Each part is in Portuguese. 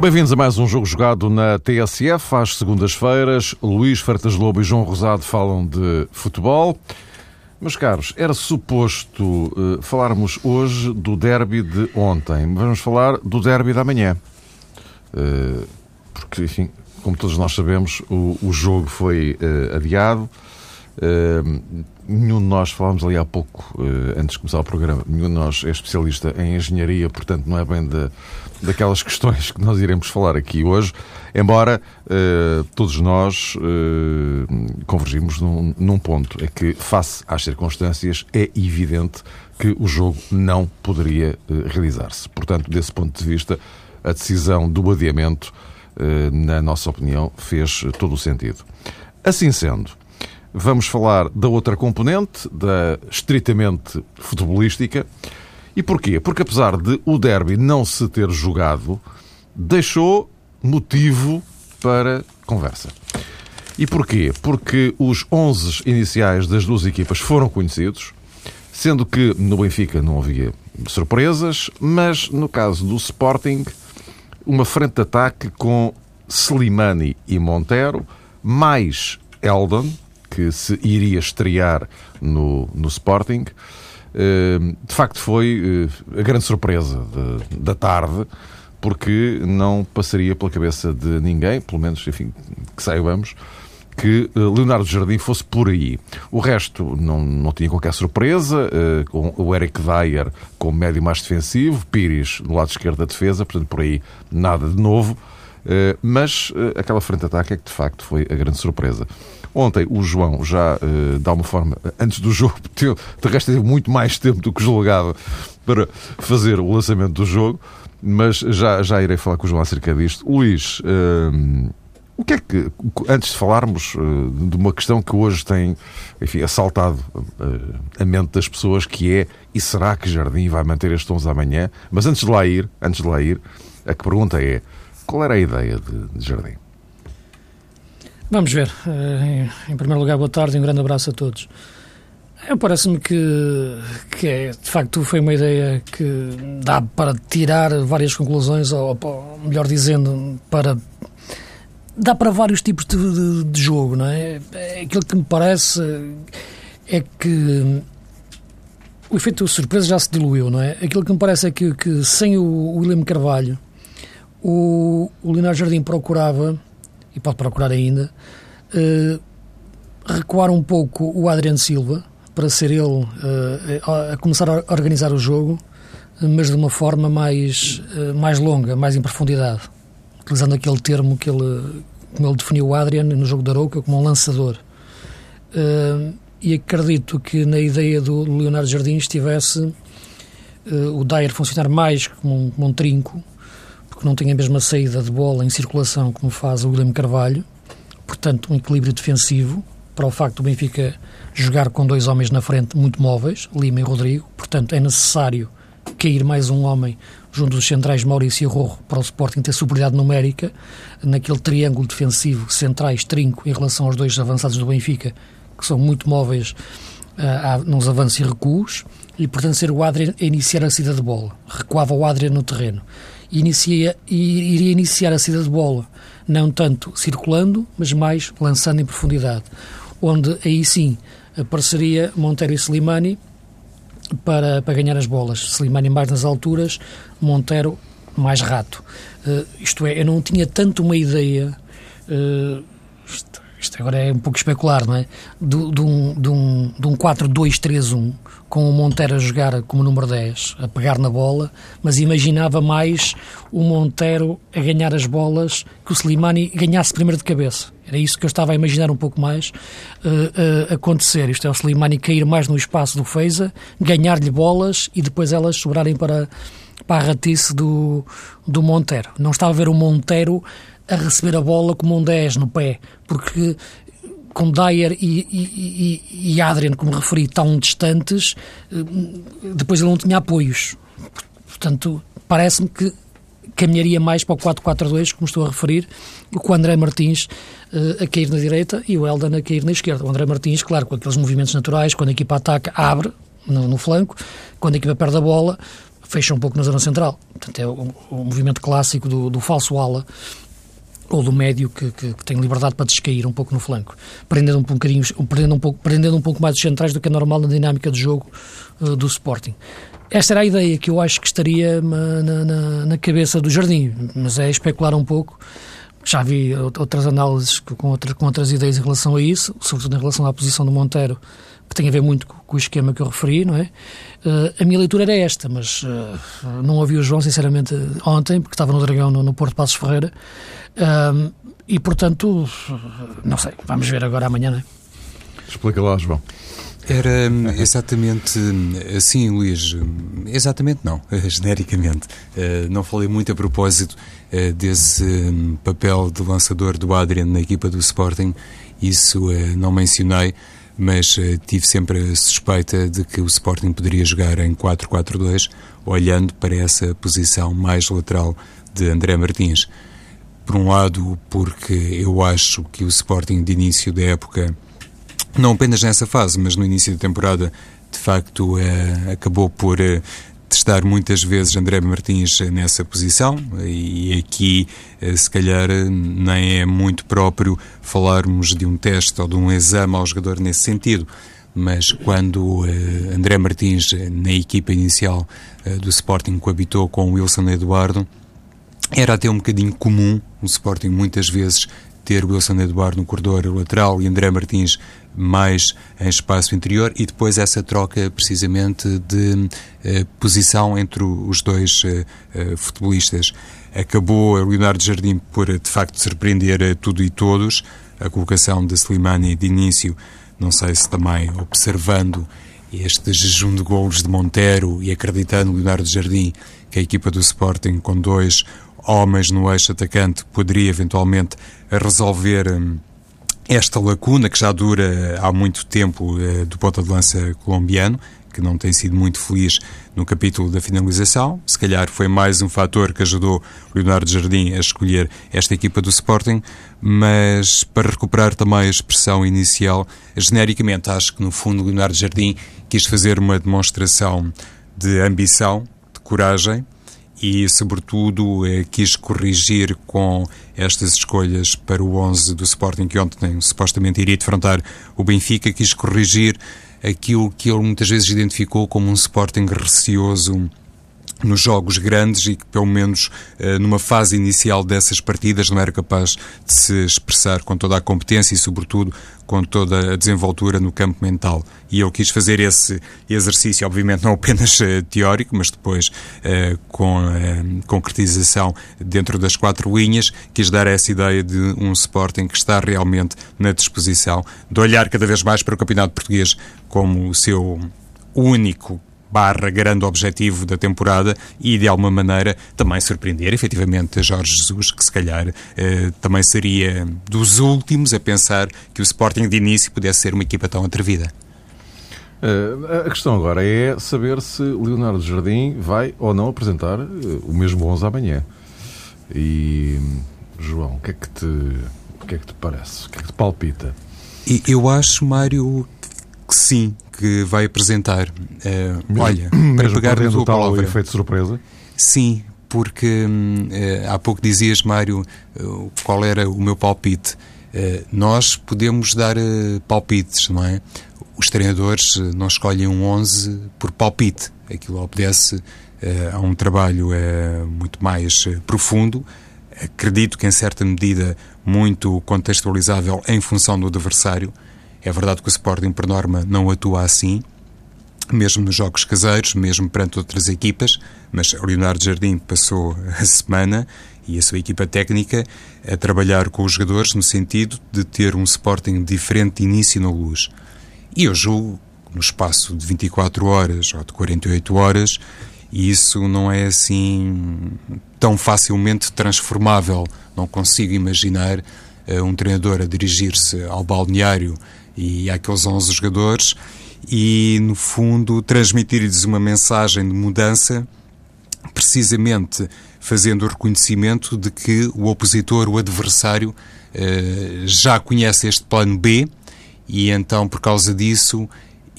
Bem-vindos a mais um jogo jogado na TSF. Às segundas-feiras, Luís Fertas Lobo e João Rosado falam de futebol. Meus caros, era suposto uh, falarmos hoje do derby de ontem. Vamos falar do derby da manhã. Uh, porque, enfim, como todos nós sabemos, o, o jogo foi uh, adiado. nenhum de nós, falámos ali há pouco, antes de começar o programa, nenhum de nós é especialista em engenharia, portanto não é bem de, daquelas questões que nós iremos falar aqui hoje, embora uh, todos nós uh, convergimos num, num, ponto, é que, face às circunstâncias, é evidente que o jogo não poderia uh, realizar-se. Portanto, desse ponto de vista, a decisão do adiamento, na nossa opinião, fez todo o sentido. Assim sendo, vamos falar da outra componente, da estritamente futebolística, e porquê? Porque apesar de o derby não se ter jogado, deixou motivo para conversa. E porquê? Porque os 11 iniciais das duas equipas foram conhecidos, sendo que no Benfica não havia surpresas, mas no caso do Sporting, uma frente de ataque com Slimani e Montero, mais Eldon, que se iria estrear no, no Sporting, de facto foi eh, a grande surpresa da tarde, porque não passaria pela cabeça de ninguém, pelo menos, enfim, que saibamos, que eh, Leonardo Jardim fosse por aí. O resto não, não tinha qualquer surpresa, eh, com o Eric Dyer como médio mais defensivo, Pires no lado esquerdo da defesa, portanto por aí nada de novo, mas aquela frente de ataque é que de facto foi a grande surpresa. Ontem o João já, uh, de alguma forma, antes do jogo, teve, de resto teve muito mais tempo do que julgava para fazer o lançamento do jogo, mas já, já irei falar com o João acerca disto. Luís, uh, o que é que, antes de falarmos uh, de uma questão que hoje tem, enfim, assaltado a mente das pessoas, que é, e será que Jardim vai manter este 11 amanhã? Mas antes de lá ir, antes de lá ir, a que pergunta é, qual era a ideia de, de Jardim? Vamos ver. Eh, em primeiro lugar, boa tarde e um grande abraço a todos. Parece-me que, que é, de facto foi uma ideia que dá para tirar várias conclusões, ou, ou melhor dizendo, para dá para vários tipos de, de, de, jogo, não é? Aquilo que me parece é que o efeito surpresa já se diluiu, não é? Aquilo que me parece é que, que sem o William Carvalho, o, o Jardim procurava e pode procurar ainda, uh, recuar um pouco o Adriano Silva para ser ele uh, a começar a organizar o jogo, mas de uma forma mais, uh, mais longa, mais em profundidade, utilizando aquele termo que ele, como ele definiu o Adriano no jogo da Arouca, como um lançador. e acredito que na ideia do Leonardo Jardim estivesse o Dyer funcionar mais como um, como um trinco, porque não tem a mesma saída de bola em circulação como faz o William Carvalho, portanto, um equilíbrio defensivo para o facto do Benfica jogar com dois homens na frente muito móveis, Lima e Rodrigo, portanto, é necessário cair mais um homem junto dos centrais Maurício e Rorro para o Sporting ter superioridade numérica naquele triângulo defensivo centrais trinco em relação aos dois avançados do Benfica, que são muito móveis uh, nos avanços e recuos, e portanto ser o Adrian a iniciar a saída de bola. Recuava o Adrian no terreno inicia, iria iniciar a saída de bola, não tanto circulando, mas mais lançando em profundidade, onde aí sim apareceria Monteiro e Slimani para, para ganhar as bolas. Slimani mais nas alturas, Monteiro mais rato. Uh, isto é, eu não tinha tanto uma ideia. Uh, isto, agora é um pouco especular, não é? De, de um, um, um 4-2-3-1 com o Monteiro a jogar como número 10, a pegar na bola, mas imaginava mais o Monteiro a ganhar as bolas que o Slimani ganhasse primeiro de cabeça. Era isso que eu estava a imaginar um pouco mais uh, uh, acontecer. Isto é, o Slimani cair mais no espaço do Feiza, ganhar-lhe bolas e depois elas sobrarem para, para a ratice do, do Monteiro. Não estava a ver o Monteiro a receber a bola como um 10 no pé, porque com Dyer e, e, e, Adrian, como referi, tão distantes, eh, depois ele não tinha apoios. Portanto, parece-me que caminharia mais para o 4-4-2, como estou a referir, com o André Martins uh, a cair na direita e o Eldan a cair na esquerda. O André Martins, claro, com aqueles movimentos naturais, quando a equipa ataca, abre no, no flanco, quando a equipa perde a bola, fecha um pouco na zona central. Portanto, é o movimento clássico do, do falso ala ou do médio que, que, que, tem liberdade para descair um pouco no flanco, prendendo um, bocadinho, prendendo um pouco, prendendo um pouco mais os centrais do que é normal na dinâmica de jogo uh, do Sporting. Esta era a ideia que eu acho que estaria na, na, na, cabeça do Jardim, mas é especular um pouco. Já vi outras análises com, outra, com outras ideias em relação a isso, sobretudo em relação à posição do Monteiro, que tem a ver muito com o esquema que eu referi, não é? Uh, a minha leitura era esta, mas uh, não ouvi o João, sinceramente, ontem, porque estava no Dragão, no, no Porto Passos Ferreira, uh, e, portanto, não sei, vamos ver agora amanhã, não é? Explica lá, João. Era hum, exatamente hum, assim, Luís. Hum, exatamente não, genericamente. Não falei muito a propósito desse papel de lançador do Adrian na equipa do Sporting. Isso não mencionei mas uh, tive sempre a suspeita de que o Sporting poderia jogar em 4-4-2, olhando para essa posição mais lateral de André Martins. Por um lado, porque eu acho que o Sporting de início da época, não apenas nessa fase, mas no início da temporada, de facto uh, acabou por uh, testar muitas vezes André Martins nessa posição e aqui eh, se calhar nem é muito próprio falarmos de um teste ou de um exame ao jogador nesse sentido mas quando uh, André Martins, na equipa inicial do Sporting, coabitou com Wilson Eduardo, era até um bocadinho comum o Sporting muitas vezes ter Wilson Eduardo no corredor lateral e André Martins mais em espaço interior e depois essa troca precisamente de eh, posição entre os dois eh, eh, futebolistas. Acabou a Leonardo Jardim por de facto surpreender tudo e todos. A colocação de Slimani de início, não sei se também observando este jejum de golos de Montero e acreditando Leonardo Jardim que a equipa do Sporting com dois homens no eixo atacante poderia eventualmente resolver hum, esta lacuna que já dura há muito tempo eh, do ponta de lança colombiano, que não tem sido muito feliz no capítulo da finalização. Se calhar foi mais um fator que ajudou Leonardo Jardim a escolher esta equipa do Sporting, mas para recuperar também a expressão inicial, genericamente acho que no fundo Leonardo Jardim quis fazer uma demonstração de ambição, de coragem, e, sobretudo, eh, quis corrigir com estas escolhas para o 11 do Sporting, que ontem supostamente iria defrontar o Benfica, quis corrigir aquilo que ele muitas vezes identificou como um Sporting receoso nos jogos grandes e que, pelo menos eh, numa fase inicial dessas partidas, não era capaz de se expressar com toda a competência e, sobretudo, com toda a desenvoltura no campo mental. E eu quis fazer esse exercício, obviamente não apenas eh, teórico, mas depois eh, com concretização dentro das quatro linhas, quis dar essa ideia de um Sporting que está realmente na disposição de olhar cada vez mais para o Campeonato Português como o seu único barra grande objetivo da temporada e, de alguma maneira, também surpreender efetivamente Jorge Jesus, que se calhar eh, também seria dos últimos a pensar que o Sporting de início pudesse ser uma equipa tão atrevida. Uh, a questão agora é saber se Leonardo Jardim vai ou não apresentar uh, o mesmo 11 amanhã. E, João, o que é que te, o que é que te parece? O que é que te palpita? Eu acho, Mário, que sim, que vai apresentar. Uh, mesmo, olha, para pegar na tua palavra. efeito surpresa? Sim, porque uh, há pouco dizias, Mário, uh, qual era o meu palpite. nós podemos dar palpites, não é? Os treinadores não escolhem um 11 por palpite. Aquilo obedece a um trabalho muito mais profundo. Acredito que, em certa medida, muito contextualizável em função do adversário é verdade que o Sporting, por norma, não atua assim, mesmo nos jogos caseiros, mesmo perante outras equipas, mas o Leonardo Jardim passou a semana e a sua equipa técnica a trabalhar com os jogadores no sentido de ter um Sporting diferente de início na luz. E eu julgo, no espaço de 24 horas ou de 48 horas, isso não é assim tão facilmente transformável. Não consigo imaginar uh, um treinador a dirigir-se ao balneário e àqueles 11 jogadores e, no fundo, transmitir-lhes uma mensagem de mudança, precisamente fazendo o reconhecimento de que o opositor, o adversário, eh, já conhece este plano B e então, por causa disso,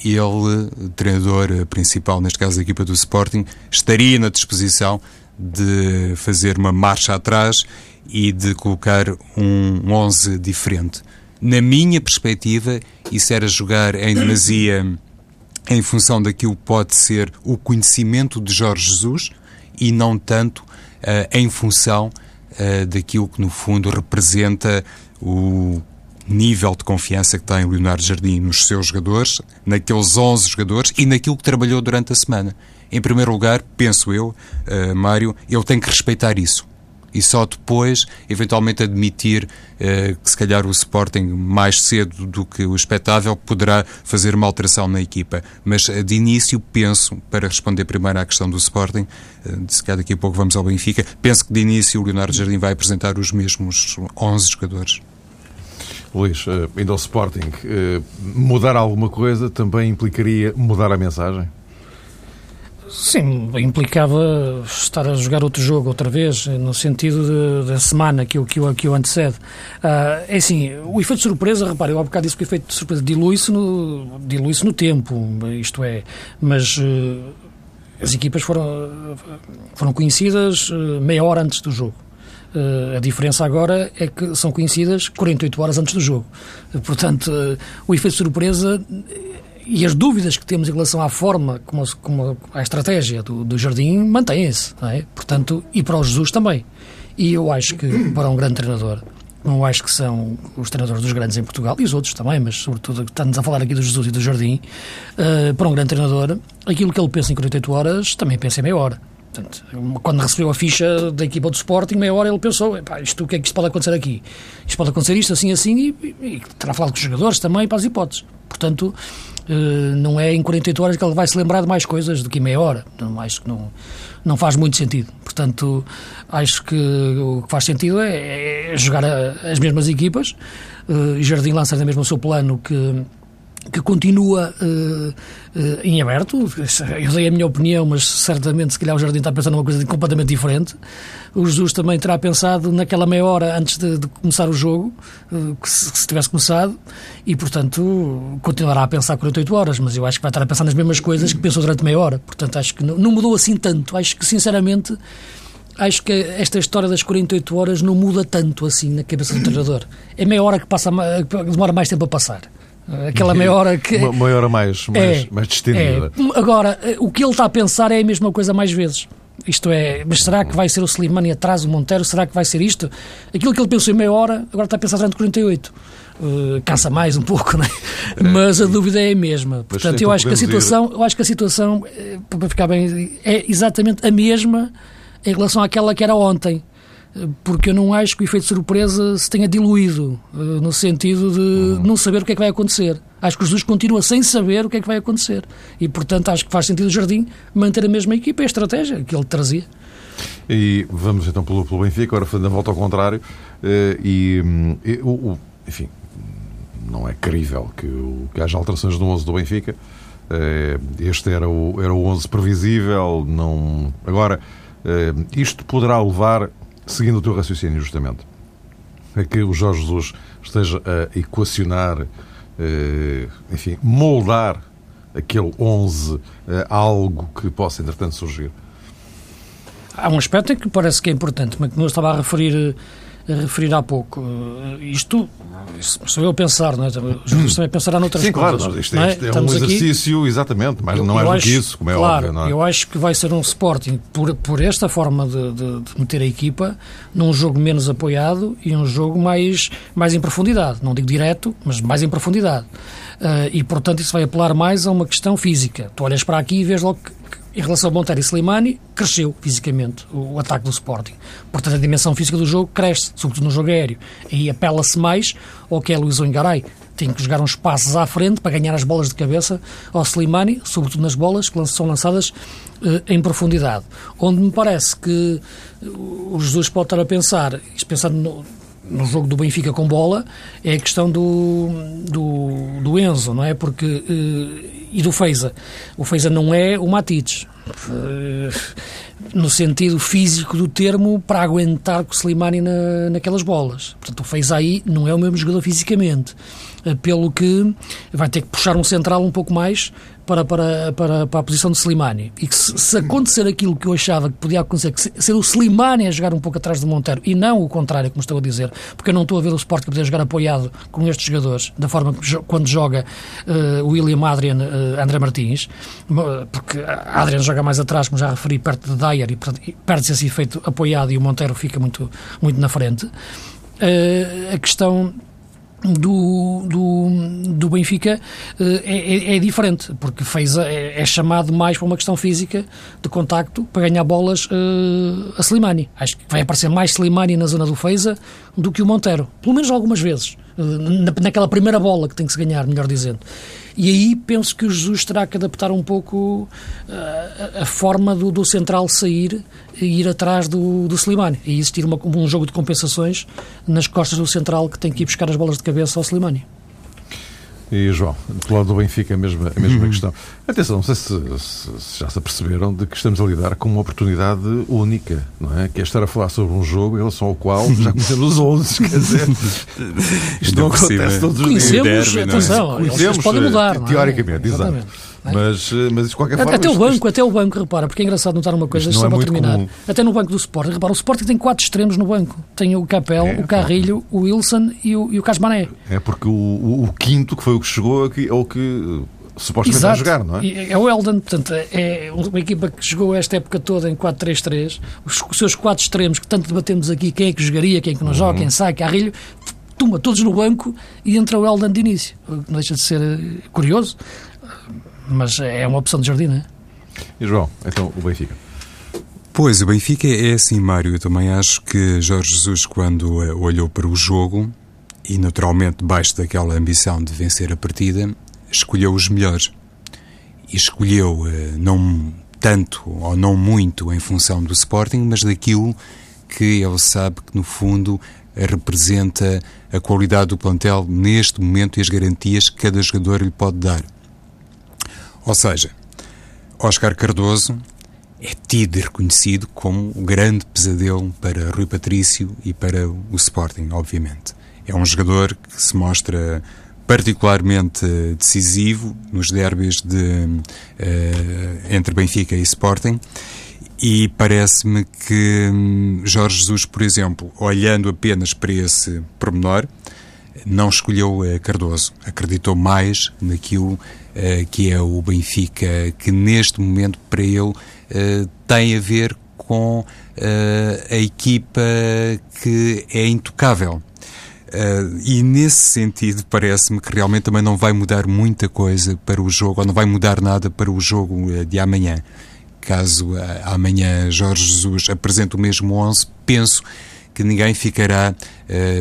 ele, treinador principal, neste caso da equipa do Sporting, estaria na disposição de fazer uma marcha atrás e de colocar um 11 diferente. Na minha perspectiva, isso era jogar em demasia em função daquilo que pode ser o conhecimento de Jorge Jesus e não tanto uh, em função uh, daquilo que, no fundo, representa o nível de confiança que tem Leonardo Jardim nos seus jogadores, naqueles 11 jogadores e naquilo que trabalhou durante a semana. Em primeiro lugar, penso eu, uh, Mário, ele tem que respeitar isso e só depois, eventualmente, admitir uh, que se calhar o Sporting, mais cedo do que o expectável, poderá fazer uma alteração na equipa. Mas uh, de início, penso, para responder primeiro à questão do Sporting, uh, se calhar daqui a pouco vamos ao Benfica, penso que de início o Leonardo Jardim vai apresentar os mesmos 11 jogadores. Luís, ainda ao Sporting, mudar alguma coisa também implicaria mudar a mensagem? Sim, implicava estar a jogar outro jogo outra vez, no sentido da semana que o, que, o, que o antecede. Uh, é assim, o efeito de surpresa, repare, eu há bocado disse que o efeito de surpresa dilui-se no, dilui no tempo, isto é, mas uh, as equipas foram, foram conhecidas uh, meia hora antes do jogo. Uh, a diferença agora é que são conhecidas 48 horas antes do jogo. Uh, portanto, uh, o efeito surpresa e as dúvidas que temos em relação à forma, como, como a estratégia do, do Jardim, mantêm-se. É? Portanto, e para o Jesus também. E eu acho que para um grande treinador, não acho que são os treinadores dos grandes em Portugal, e os outros também, mas sobretudo estamos a falar aqui do Jesus e do Jardim, uh, para um grande treinador, aquilo que ele pensa em 48 horas, também pensa em meia hora. Portanto, quando recebeu a ficha da equipa do Sporting, meia hora ele pensou, isto, o que é que isto pode acontecer aqui? Isto pode acontecer isto, assim, assim, e, e terá falado com os jogadores também para as hipóteses. Portanto, não é em 48 horas que ele vai se lembrar de mais coisas do que meia hora. Não, acho que não, não faz muito sentido. Portanto, acho que o que faz sentido é, é jogar a, as mesmas equipas. Uh, Jardim lança na mesma o seu plano que que continua uh, uh, em aberto. Eu dei a minha opinião, mas certamente, se calhar, o Jardim está pensando numa coisa completamente diferente. O Jesus também terá pensado naquela meia hora antes de, de começar o jogo, uh, que, se, que, se, tivesse começado, e, portanto, continuará a pensar 48 horas, mas eu acho que vai estar a pensar nas mesmas coisas que pensou durante meia hora. Portanto, acho que não, não mudou assim tanto. Acho que, sinceramente, acho que esta história das 48 horas não muda tanto assim na cabeça do treinador. É meia hora que, passa, que demora mais tempo a passar. Aquela meia hora que. Uma meia hora mais, mais, é, mais distendida. É. Agora, o que ele está a pensar é a mesma coisa mais vezes. Isto é, mas será que vai ser o Slimani atrás, o Monteiro? Será que vai ser isto? Aquilo que ele pensou em meia hora, agora está a pensar durante 48. Uh, cansa mais um pouco, não é? Mas a dúvida é a mesma. Portanto, eu acho que a situação, ir... eu acho que a situação, eh, para ficar bem, é exatamente a mesma em relação àquela que era ontem porque eu não acho que o efeito de surpresa se tenha diluído, eh, no sentido de uhum. não saber o que é que vai acontecer. Acho que o Jesus continua sem saber o que é que vai acontecer. E, portanto, acho que faz sentido o Jardim manter a mesma equipa e a estratégia que ele trazia. E vamos então pelo, pelo Benfica, agora fazendo a volta ao contrário. Eh, e, e o, enfim, não é crível que, que haja alterações no 11 do Benfica. Eh, este era o, era o 11 previsível. Não... Agora, isto poderá levar seguindo o teu raciocínio, justamente, é que o Jorge Jesus esteja a equacionar, eh, enfim, moldar aquele 11 a algo que possa, entretanto, surgir? Há um aspecto que parece que é importante, mas que não estava a referir a referir há pouco. Eh, isto sou eu pensar, não é? Os juízes também pensará noutras Sim, coisas. claro, isto é, isto é, é um exercício, aqui, exatamente, mas eu, não é do que isso, como é claro, óbvio. Não é? Eu acho que vai ser um Sporting, por, por esta forma de, de, de, meter a equipa, num jogo menos apoiado e um jogo mais, mais em profundidade. Não digo direto, mas mais em profundidade. Uh, e, portanto, isso vai apelar mais a uma questão física. Tu olhas para aqui e vês logo que em relação ao Montero e Slimani, cresceu fisicamente o, ataque do Sporting. Portanto, a dimensão física do jogo cresce, sobretudo no jogo aéreo. E apela-se mais ao que é Luís Ongaray. Tem que jogar uns passos à frente para ganhar as bolas de cabeça ao Slimani, sobretudo nas bolas que são lançadas eh, em profundidade. Onde me parece que o Jesus pode estar a pensar, pensando no, no jogo do Benfica com bola é a questão do, do, do Enzo, não é? Porque, uh, e do Feiza. O Feiza não é o Matites, no sentido físico do termo, para aguentar com o Slimani na, naquelas bolas. Portanto, o Feiza aí não é o mesmo jogador fisicamente. Pelo que vai ter que puxar um central um pouco mais para, para, para, para a posição de Slimani. E que se, se, acontecer aquilo que eu achava que podia acontecer, que ser o Slimani a jogar um pouco atrás do Monteiro e não o contrário, como estou a dizer, porque eu não estou a ver o Sport que poder jogar apoiado com estes jogadores, da forma que quando joga uh, William Adrian, uh, André Martins, porque Adrian joga mais atrás, como já referi, perto de Dyer e perde-se esse efeito apoiado e o Monteiro fica muito, muito na frente. Uh, a questão do, do, do Benfica eh, é, é, é, diferente, porque fez, é, é, chamado mais para uma questão física de contacto para ganhar bolas uh, a Slimani. Acho que vai aparecer mais Slimani na zona do Feiza do que o Monteiro, pelo menos algumas vezes, naquela primeira bola que tem que se ganhar, melhor dizendo. E aí penso que o Jesus terá que adaptar um pouco uh, a, a, forma do, do central sair e ir atrás do, do Slimani. E existir uma, um jogo de compensações nas costas do central que tem que ir buscar as bolas de cabeça ao Slimani. E João, do lado do Benfica, a mesma, a mesma uhum. questão. Atenção, não sei se, se, se, já se aperceberam de que estamos a lidar com uma oportunidade única, não é? Que é estar a falar sobre um jogo em relação ao qual já conhecemos os 11, quer dizer, isto não acontece todos os dias. Conhecemos, atenção, conhecemos, podem mudar, teoricamente, é? exato. É? Mas, eh, mas de qualquer forma. Até o banco, até o banco, repara, porque é engraçado notar uma coisa, só é para terminar. Comum. Até no banco do Sporting, repara, o Sporting tem quatro extremos no banco. Tem o Capel, é, o Carrilho, o Wilson e o, e o Casmané. É porque o, o, o, quinto, que foi o que chegou aqui, é o que eh, supostamente Exato. jogar, não é? É o Eldon, portanto, é uma equipa que jogou esta época toda em 4-3-3. Os, os, seus quatro extremos, que tanto debatemos aqui, quem é que jogaria, quem é que não uhum. joga, quem sai, Carrilho, tumba todos no banco e entra o Eldon de início. Não deixa de ser eh, curioso mas é uma opção de jardim, não é? E João, então o Benfica? Pois, o Benfica é assim, Mário. Eu também acho que Jorge Jesus, quando eh, olhou para o jogo, e naturalmente baixo daquela ambição de vencer a partida, escolheu os melhores. E escolheu eh, não tanto ou não muito em função do Sporting, mas daquilo que ele sabe que, no fundo, representa a qualidade do plantel neste momento e as garantias que cada jogador lhe pode dar. Ou seja, Oscar Cardoso é tido e reconhecido como o grande pesadelo para Rui Patrício e para o Sporting, obviamente. É um jogador que se mostra particularmente decisivo nos derbys de, uh, entre Benfica e Sporting e parece-me que hum, Jorge Jesus, por exemplo, olhando apenas para esse pormenor, não escolheu uh, Cardoso. Acreditou mais naquilo que é o Benfica, que neste momento para ele uh, tem a ver com a equipa que é intocável. e nesse sentido, parece-me que realmente também não vai mudar muita coisa para o jogo, ou não vai mudar nada para o jogo de amanhã. Caso amanhã Jorge Jesus apresente o mesmo 11, penso que ninguém ficará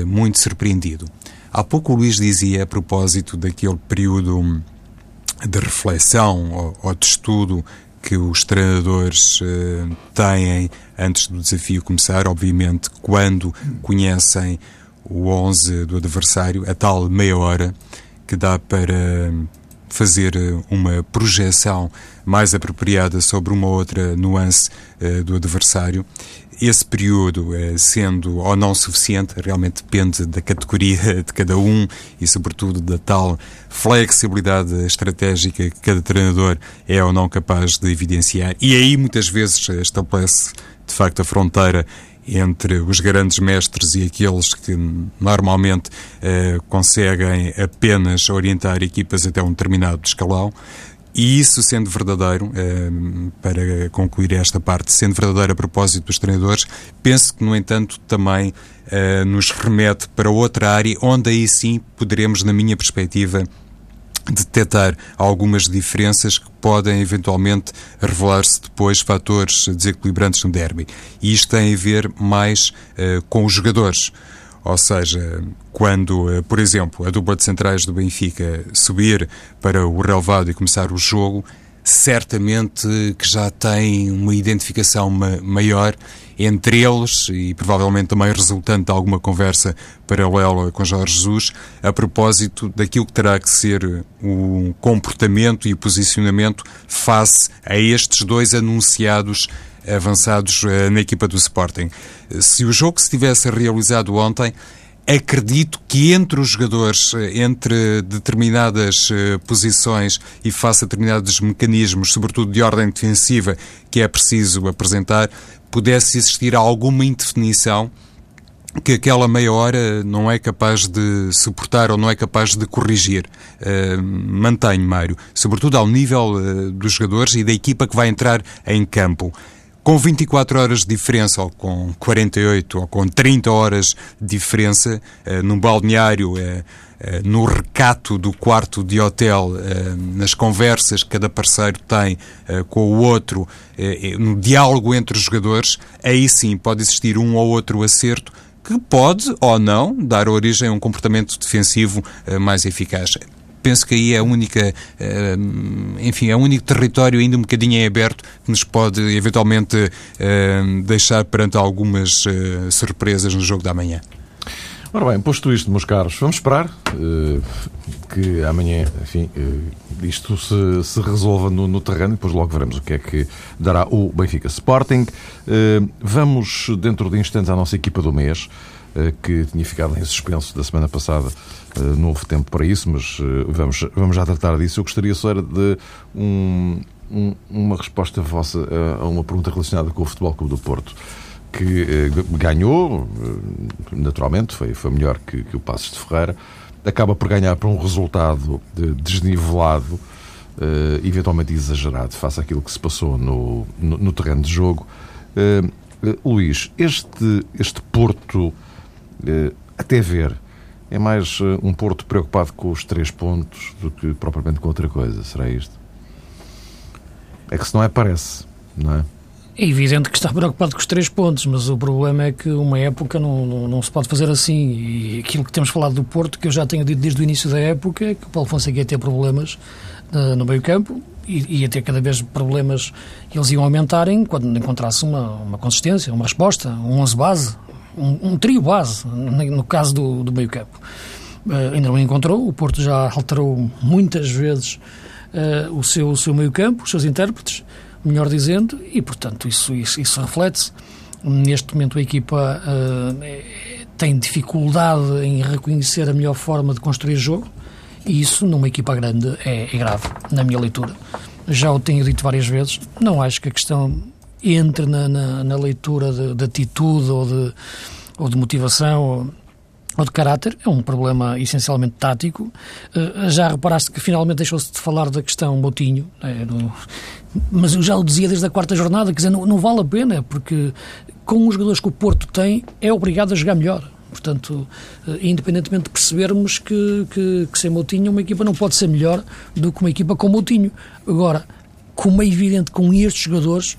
muito surpreendido. Há pouco o Luís dizia, a propósito daquele período de reflexão ou, ou de estudo que os treinadores uh, têm antes do desafio começar, obviamente, quando conhecem o 11 do adversário, a tal meia hora que dá para fazer uma projeção mais apropriada sobre uma outra nuance uh, do adversário esse período, eh, sendo ou não suficiente, realmente depende da categoria de cada um e, sobretudo, da tal flexibilidade estratégica que cada treinador é ou não capaz de evidenciar. E aí, muitas vezes, estabelece, de facto, a fronteira entre os grandes mestres e aqueles que normalmente eh, conseguem apenas orientar equipas até um determinado escalão. E isso sendo verdadeiro, eh, para concluir esta parte, sendo verdadeiro a propósito dos treinadores, penso que, no entanto, também eh, nos remete para outra área onde aí sim poderemos, na minha perspectiva, detectar algumas diferenças que podem eventualmente revelar-se depois fatores desequilibrantes no derby. E isto tem a ver mais uh, com os jogadores. Ou seja, quando, eh, por exemplo, a dupla de centrais do Benfica subir para o relevado e começar o jogo, certamente que já tem uma identificação maior entre eles e provavelmente também resultante de alguma conversa paralela com Jorge Jesus a propósito daquilo que terá que ser o comportamento e o posicionamento face a estes dois anunciados avançados eh, na equipa do Sporting. Se o jogo se tivesse realizado ontem, acredito que entre os jogadores, entre determinadas posições e face a determinados mecanismos, sobretudo de ordem defensiva, que é preciso apresentar, pudesse existir alguma indefinição que aquela meia hora não é capaz de suportar ou não é capaz de corrigir. Uh, mantenho, Mário, sobretudo ao nível uh, dos jogadores e da equipa que vai entrar em campo. Com 24 horas de diferença, ou com 48, ou com 30 horas de diferença, uh, num balneário, no recato do quarto de hotel, nas conversas que cada parceiro tem com o outro, no diálogo entre os jogadores, aí sim pode existir um ou outro acerto que pode ou não dar origem a um comportamento defensivo uh, mais eficaz. Penso que aí é a única, uh, enfim, é o único território ainda um bocadinho em aberto que nos pode eventualmente uh, deixar perante algumas surpresas no jogo da manhã. Ora bem, posto isto, meus caros, vamos esperar uh, que amanhã, enfim, uh, isto se, se resolva no, no, terreno e depois logo veremos o que é que dará o Benfica Sporting. Uh, vamos, dentro de instantes, à nossa equipa do mês, que tinha ficado em suspenso da semana passada. Não houve tempo para isso, mas vamos, vamos já tratar disso. Eu gostaria só de um, um, uma resposta vossa a uma pergunta relacionada com o Futebol Clube do Porto que eh, ganhou, eh, naturalmente, foi, foi melhor que, que o Passos de Ferreira, acaba por ganhar por um resultado de, desnivelado, eventualmente exagerado, face àquilo que se passou no, no, no terreno de jogo. Luís, este, este Porto, até ver, é mais um Porto preocupado com os três pontos do que propriamente com outra coisa, será isto? É que se não é, parece, não é? É evidente que está preocupado com os três pontos, mas o problema é que uma época não, não, não, se pode fazer assim. E aquilo que temos falado do Porto, que eu já tenho dito desde o início da época, é que o Paulo Fonseca ia ter problemas uh, no meio campo e ia ter cada vez problemas, eles iam aumentarem quando encontrasse uma, uma consistência, uma resposta, um 11 base, um, um trio base, no caso do, do meio campo. Uh, ainda não encontrou, o Porto já alterou muitas vezes uh, o, seu, o seu meio campo, os seus intérpretes, melhor dizendo, e portanto isso, isso, isso reflete-se. Neste momento a equipa uh, tem dificuldade em reconhecer a melhor forma de construir jogo e isso numa equipa grande é, é grave, na minha leitura. Já o tenho dito várias vezes, não acho que a questão entre na, na, na leitura de, de, atitude ou de, ou de motivação ou de caráter, é um problema essencialmente tático. Uh, já reparaste que finalmente deixou-se de falar da questão Moutinho, né, no, mas eu já o dizia desde a quarta jornada, quer dizer, não, não vale a pena, porque com os jogadores que o Porto tem, é obrigado a jogar melhor. Portanto, uh, independentemente de percebermos que, que, que sem Moutinho uma equipa não pode ser melhor do que uma equipa com Moutinho. Agora, como é evidente com estes jogadores,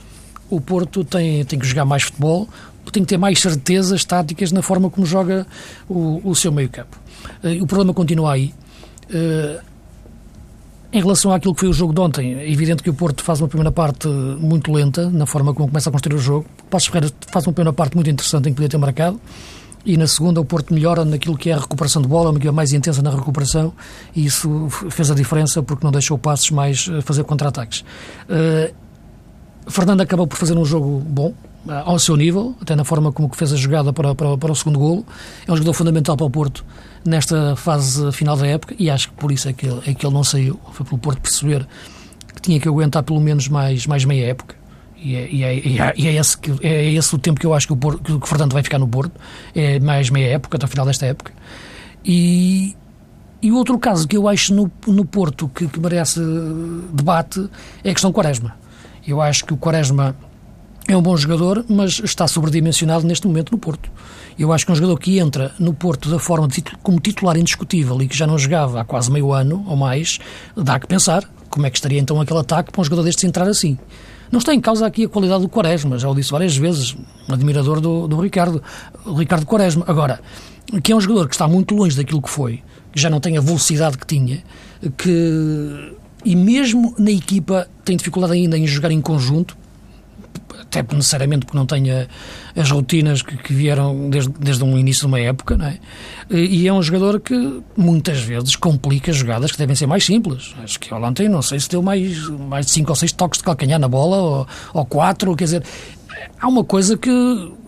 o Porto tem, tem que jogar mais futebol, tem que ter mais certezas táticas na forma como joga o, o seu meio-campo. Uh, o problema continua aí. Uh, em relação àquilo que foi o jogo de ontem, é evidente que o Porto faz uma primeira parte muito lenta, na forma como começa a construir o jogo. O Passos Ferreira faz uma primeira parte muito interessante em que podia ter marcado. E na segunda o Porto melhora naquilo que é a recuperação de bola, uma equipa mais intensa na recuperação, e isso fez a diferença porque não deixou Passos mais fazer contra-ataques. Fernando acabou por fazer um jogo bom, ao seu nível, até na forma como fez a jogada para, para, para o segundo golo. É um jogador fundamental para o Porto nesta fase final da época e acho que por isso é que ele, é que ele não saiu. Foi pelo Porto perceber que tinha que aguentar pelo menos mais, mais meia época. E é, e, é, e, é, é, esse que, é esse o tempo que eu acho que o, Porto, que o Fernando vai ficar no Porto. É mais meia época, até o final desta época. E, e outro caso que eu acho no, no Porto que, que merece debate é a questão Quaresma. Eu acho que o Quaresma é um bom jogador, mas está sobredimensionado neste momento no Porto. Eu acho que é um jogador que entra no Porto da forma de, como titular indiscutível e que já não jogava há quase meio ano ou mais, dá que pensar como é que estaria então aquele ataque para um jogador destes entrar assim. Não está em causa aqui a qualidade do Quaresma, já o disse várias vezes, um admirador do, do Ricardo, o Ricardo Quaresma. Agora, que é um jogador que está muito longe daquilo que foi, que já não tem a velocidade que tinha, que e mesmo na equipa tem dificuldade ainda em jogar em conjunto, até necessariamente porque não tenha as rotinas que, que vieram desde, desde um início de uma época, não é? E é um jogador que muitas vezes complica jogadas que devem ser mais simples. Acho que ontem, não sei se deu mais, mais de 5 ou 6 toques de calcanhar na bola, ou, ou 4, quer dizer, há uma coisa que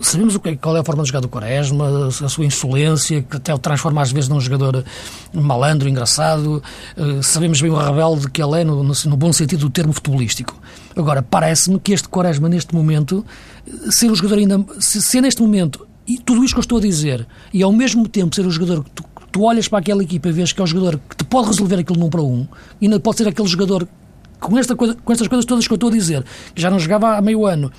sabemos o que, qual é a forma de jogar do Quaresma, a sua insolência, que até o transforma às vezes num jogador malandro, engraçado. Uh, sabemos bem o rebelde que ele é, no, no, no bom sentido do termo futebolístico. Agora, parece-me que este Quaresma, neste momento, ser um jogador ainda. Se, se neste momento, e tudo isto que eu estou a dizer, e ao mesmo tempo ser um jogador que tu, tu olhas para aquela equipa e vês que é um jogador que te pode resolver aquilo num para um, e ainda pode ser aquele jogador com, esta coisa, com estas coisas todas que eu estou a dizer, que já não jogava há meio ano,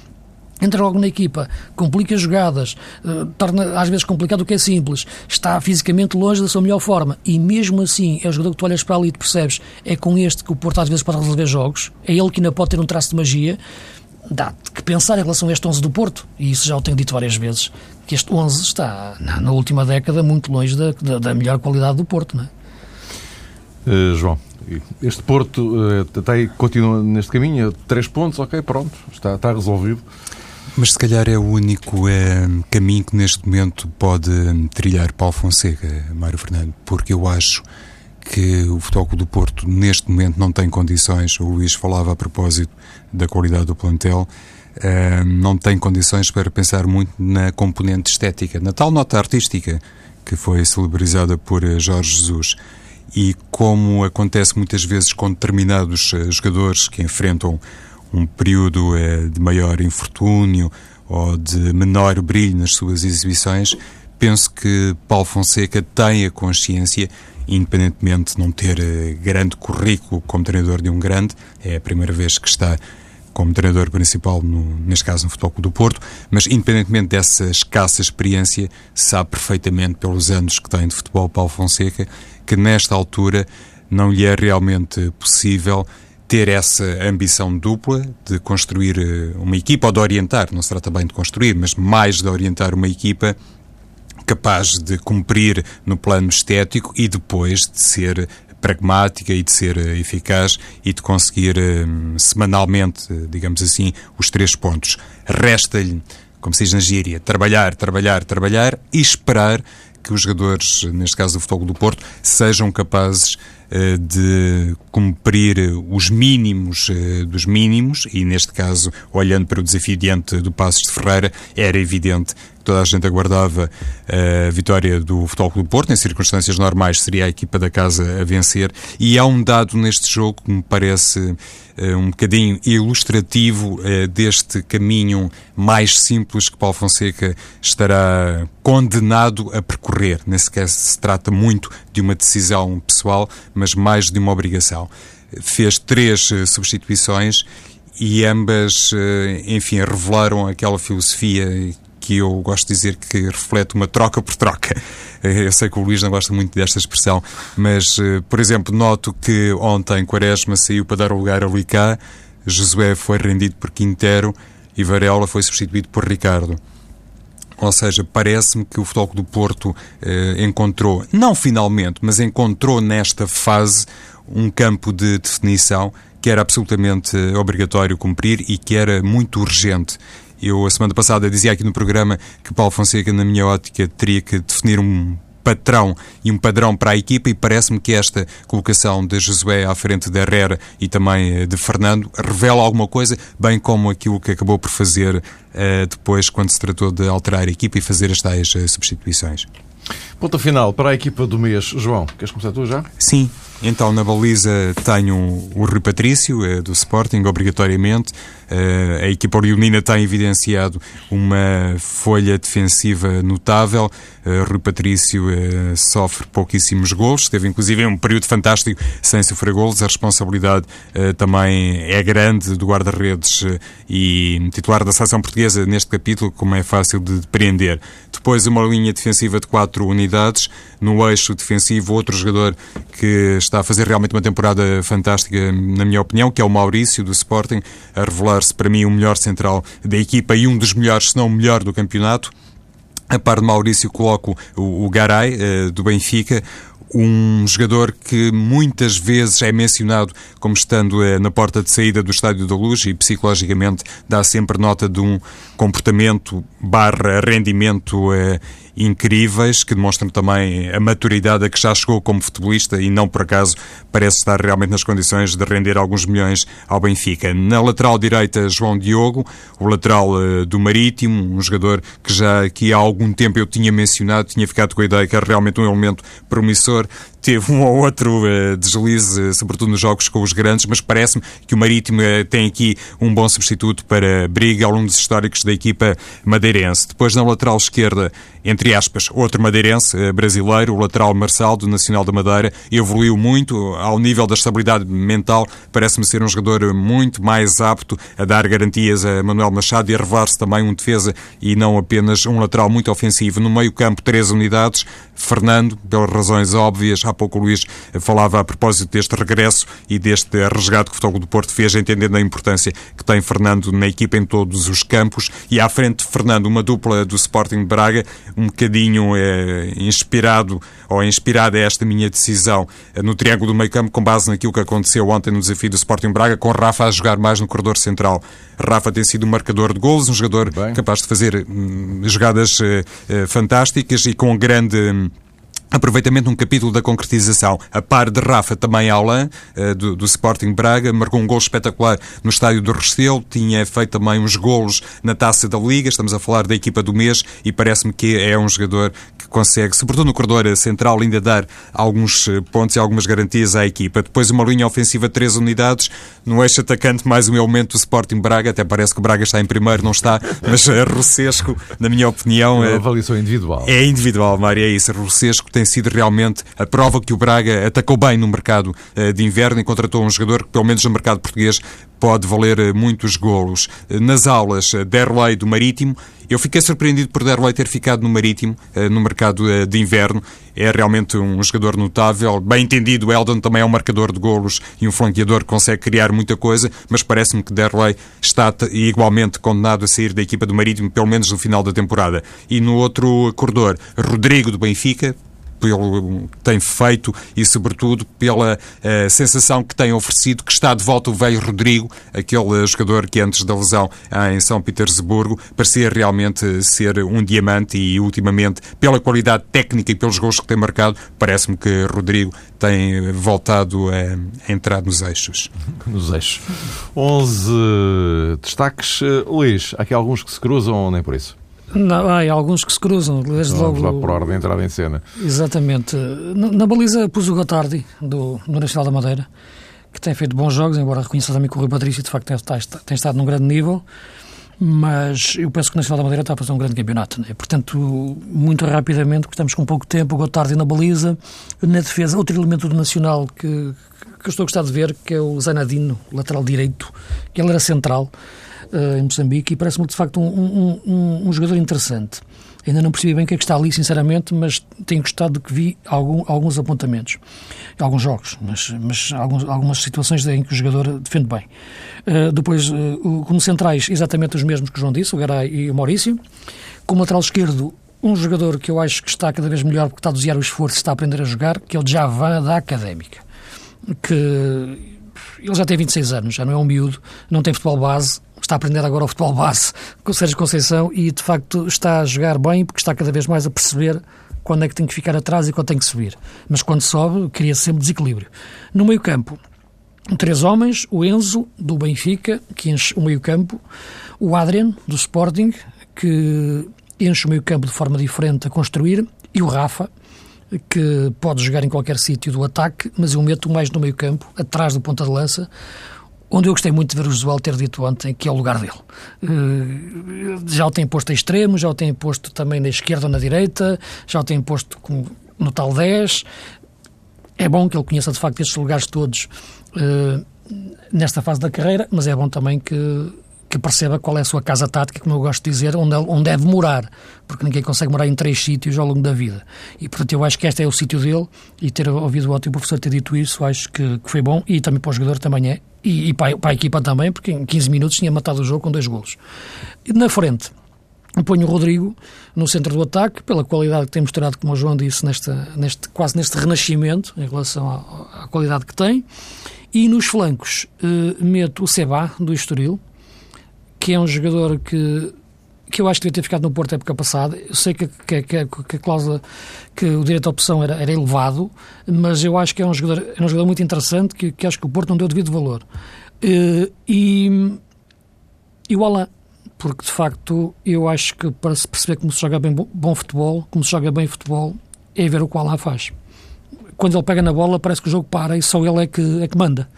entra logo na equipa, complica jogadas, uh, torna às vezes complicado o que é simples, está fisicamente longe da sua melhor forma e mesmo assim é o jogador que tu olhas para ali e percebes é com este que o Porto às vezes pode resolver jogos, é ele que ainda pode ter um traço de magia. Dá que pensar em relação a este 11 do Porto, e isso já o tenho dito várias vezes, que este 11 está, na, na última década, muito longe da, da, da melhor qualidade do Porto. Não é? Uh, João, este Porto uh, até aí continua neste caminho, três pontos, ok, pronto, está, está resolvido. Mas se calhar é o único é, caminho que neste momento pode trilhar Paulo Fonseca, Mário Fernando, porque eu acho que o Futebol do Porto neste momento não tem condições, o Luís falava a propósito da qualidade do plantel, é, não tem condições para pensar muito na componente estética, na tal nota artística que foi celebrizada por Jorge Jesus. E como acontece muitas vezes com determinados jogadores que enfrentam um período é, de maior infortúnio ou de menor brilho nas suas exibições, penso que Paulo Fonseca tem a consciência, independentemente de não ter eh, grande currículo como treinador de um grande, é a primeira vez que está como treinador principal, no, neste caso no Futebol Clube do Porto, mas independentemente dessa escassa experiência, sabe perfeitamente pelos anos que tem de futebol Paulo Fonseca que nesta altura não lhe é realmente possível ter essa ambição dupla de construir eh, uma equipa ou de orientar, não se trata bem de construir, mas mais de orientar uma equipa capaz de cumprir no plano estético e depois de ser pragmática e de ser eh, eficaz e de conseguir um, semanalmente, digamos assim, os três pontos. Resta-lhe, como se diz na gíria, trabalhar, trabalhar, trabalhar e esperar que os jogadores, neste caso do Futebol do Porto, sejam capazes de cumprir os mínimos uh, dos mínimos e, neste caso, olhando para o desafio diante do Passos de Ferreira, era evidente toda a gente aguardava a vitória do Futebol Clube do Porto, em circunstâncias normais seria a equipa da casa a vencer, e há um dado neste jogo que me parece uh, um bocadinho ilustrativo uh, deste caminho mais simples que Paulo Fonseca estará condenado a percorrer. Nem sequer se trata muito de uma decisão pessoal, mas mais de uma obrigação. Fez três uh, substituições e ambas, enfim, revelaram aquela filosofia que eu gosto de dizer que reflete uma troca por troca. Eu sei que o Luís não gosta muito desta expressão, mas, eh, por exemplo, noto que ontem Quaresma saiu para dar o lugar a Licá, Josué foi rendido por Quintero e Varela foi substituído por Ricardo. Ou seja, parece-me que o Futebol do Porto eh, encontrou, não finalmente, mas encontrou nesta fase um campo de definição que era absolutamente eh, obrigatório cumprir e que era muito urgente. Eu, a semana passada, dizia aqui no programa que Paulo Fonseca, na minha ótica, teria que definir um patrão e um padrão para a equipa e parece-me que esta colocação de Josué à frente de Herrera e também eh, de Fernando revela alguma coisa, bem como aquilo que acabou por fazer uh, depois quando se tratou de alterar a equipa e fazer as tais uh, substituições. Ponto final para a equipa do mês. João, queres começar tu já? Sim. Então, na baliza tenho o Rui Patrício, é, do Sporting, obrigatoriamente. Uh, a equipa leonina tem evidenciado uma folha defensiva notável. Uh, Rui Patrício uh, sofre pouquíssimos golos, teve inclusive um período fantástico sem sofrer golos. A responsabilidade também é grande do guarda-redes e titular da seleção portuguesa neste capítulo, como é fácil de depreender. Depois, uma linha defensiva de quatro unidades. No eixo defensivo, outro jogador que está a fazer realmente uma temporada fantástica, na minha opinião, que é o Maurício, do Sporting, a revelar-se para mim o melhor central da equipa e um dos melhores, se não o melhor do campeonato. A par de Maurício coloco o, Garay, uh, do Benfica, um jogador que muitas vezes é mencionado como estando eh, na porta de saída do Estádio da Luz e psicologicamente dá sempre nota de um comportamento barra rendimento eh, incríveis, que demonstram também a maturidade a que já chegou como futebolista e não por acaso parece estar realmente nas condições de render alguns milhões ao Benfica. Na lateral direita, João Diogo, o lateral uh, do Marítimo, um jogador que já aqui há algum tempo eu tinha mencionado, tinha ficado com a ideia que era realmente um elemento promissor teve um ou outro uh, deslize, uh, sobretudo nos jogos com os grandes, mas parece-me que o Marítimo uh, tem aqui um bom substituto para briga ao longo dos históricos da equipa madeirense. Depois, na lateral esquerda, entre aspas, outro madeirense brasileiro, o lateral Marçal, do Nacional da Madeira, evoluiu muito ao nível da estabilidade mental, parece-me ser um jogador muito mais apto a dar garantias a Manuel Machado e a revelar-se também um defesa e não apenas um lateral muito ofensivo. No meio campo, três unidades, Fernando, pelas razões óbvias, há pouco o Luís falava a propósito deste regresso e deste resgate que o Futebol do Porto fez, entendendo a importância que tem Fernando na equipa em todos os campos. E à frente, Fernando, uma dupla do Sporting de Braga, um bocadinho é, inspirado ou inspirada esta minha decisão é, no triângulo do meio campo, com base naquilo que aconteceu ontem no desafio do Sporting Braga, com Rafa a jogar mais no corredor central. Rafa tem sido um marcador de golos, um jogador Bem. capaz de fazer hum, jogadas eh, eh, fantásticas e com grande hum, aproveitamento num capítulo da concretização. A par de Rafa, também Alain, uh, do, do, Sporting Braga, marcou um gol espetacular no estádio do Restelo, tinha feito também uns golos na Taça da Liga, estamos a falar da equipa do mês e parece-me que é um jogador consegue, sobretudo no corredor central, ainda dar alguns eh, pontos e algumas garantias à equipa. Depois uma linha ofensiva de três unidades, no eixo atacante mais um elemento do Sporting Braga, até parece que o Braga está em primeiro, não está, mas é Rossesco, na minha opinião... É uma avaliação individual. É individual, Mário, é isso. Rossesco tem sido realmente a prova que o Braga atacou bem no mercado eh, de inverno e contratou um jogador que, pelo menos no mercado português, pode valer eh, muitos golos. Eh, nas aulas, Derlei do Marítimo, eu fiquei surpreendido por Derlei ter ficado no Marítimo, no mercado de inverno. É realmente um jogador notável. Bem entendido, Eldon também é um marcador de golos e um flanqueador que consegue criar muita coisa, mas parece-me que Derlei está igualmente condenado a sair da equipa do Marítimo, pelo menos no final da temporada. E no outro corredor, Rodrigo do Benfica, pelo que tem feito e, sobretudo, pela uh, sensação que tem oferecido que está de volta o velho Rodrigo, aquele jogador que antes da lesão em São Petersburgo parecia realmente ser um diamante e, ultimamente, pela qualidade técnica e pelos gols que tem marcado, parece-me que Rodrigo tem voltado a, entrar nos eixos. Nos eixos. 11 destaques. Uh, Luís, há aqui alguns que se cruzam nem por isso? Não, há alguns que se cruzam, desde Vamos logo. lá por ordem de entrada em cena. Exatamente. Na, na baliza pus o Gotardi, do, do Nacional da Madeira, que tem feito bons jogos, embora reconheça também que o Rui Patrício de facto tem, tem estado num grande nível, mas eu penso que o Nacional da Madeira está a fazer um grande campeonato. Né? Portanto, muito rapidamente, porque estamos com pouco tempo, o Gotardi na baliza, na defesa, outro elemento do Nacional que, que eu estou a gostar de ver, que é o Zanadino, lateral direito, que ele era central uh, em Moçambique e parece-me de facto um, um, um, um, jogador interessante. Ainda não percebi bem o que é que está ali, sinceramente, mas tenho gostado de que vi algum, alguns apontamentos, alguns jogos, mas, mas alguns, algumas situações em que o jogador defende bem. Uh, depois, uh, como centrais, exatamente os mesmos que o João disse, o Garay e o Maurício. Como lateral esquerdo, um jogador que eu acho que está cada vez melhor porque está a dosear o esforço, está a aprender a jogar, que é o Javan da Académica. Que ele já tem 26 anos, já não é um miúdo, não tem futebol base, está a aprender agora o futebol base com o Sérgio Conceição e de facto está a jogar bem porque está cada vez mais a perceber quando é que tem que ficar atrás e quando tem que subir. Mas quando sobe, cria sempre desequilíbrio. No meio campo, três homens, o Enzo, do Benfica, que enche o meio campo, o Adrian, do Sporting, que enche o meio campo de forma diferente a construir, e o Rafa, que pode jogar em qualquer sítio do ataque, mas eu meto mais no meio campo, atrás do ponta de lança, onde eu gostei muito de ver o Josuel ter dito ontem que é o lugar dele. Uh, já o tem posto a extremo, já o tem posto também na esquerda ou na direita, já o tem posto no tal 10. É bom que ele conheça de facto estes lugares todos uh, nesta fase da carreira, mas é bom também que que perceba qual é a sua casa tática, como eu gosto de dizer, onde, onde deve morar, porque ninguém consegue morar em três sítios ao longo da vida. E, portanto, eu acho que este é o sítio dele e ter ouvido o ótimo professor ter dito isso, acho que, que foi bom e também para o jogador também é. E, e para, para, a equipa também, porque em 15 minutos tinha matado o jogo com dois golos. E na frente, ponho o Rodrigo no centro do ataque, pela qualidade que tem mostrado, como o João disse, nesta, neste, quase neste renascimento em relação à, à qualidade que tem. E nos flancos, eh, meto o Seba, do Estoril, que é um jogador que que eu acho que devia ter ficado no Porto a época passada. Eu sei que, que, que, que a cláusula, que o direito à opção era, era, elevado, mas eu acho que é um jogador, é um jogador muito interessante que, que acho que o Porto não deu devido valor. Uh, e, e o Alain, porque de facto eu acho que para se perceber como se joga bem bom futebol, como se joga bem futebol, é ver o que o Alain faz. Quando ele pega na bola, parece que o jogo para e só ele é que, é que manda.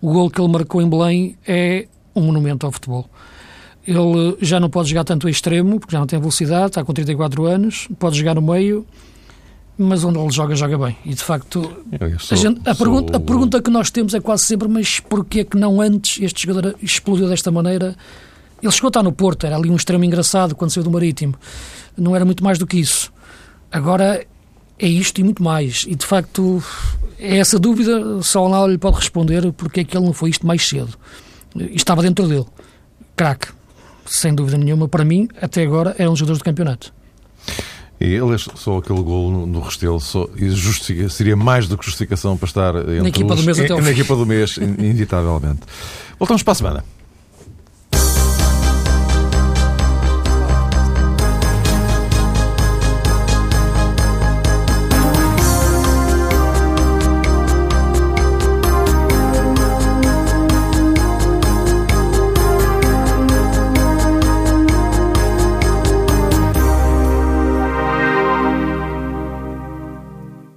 O gol que ele marcou em Belém é um monumento ao futebol. Ele já não pode jogar tanto a extremo, porque já não tem velocidade, está com 34 anos, pode jogar no meio, mas onde ele joga, joga bem. E de facto, sou, a, gente, a, sou... pergunta, a, pergunta, que nós temos é quase sempre: mas porquê que não antes este jogador explodiu desta maneira? Ele chegou a estar no Porto, era ali um extremo engraçado quando saiu do Marítimo, não era muito mais do que isso. Agora é isto e muito mais. E de facto, é essa dúvida, só lá lhe pode responder porque é que ele não foi isto mais cedo. Estava dentro dele. Craque, sem dúvida nenhuma, para mim, até agora, é um jogador do campeonato. E ele só aquele gol no, no Restelo só, seria mais do que justificação para estar na equipa os, do mês até Na equipa do mês, inevitavelmente. Voltamos para a semana.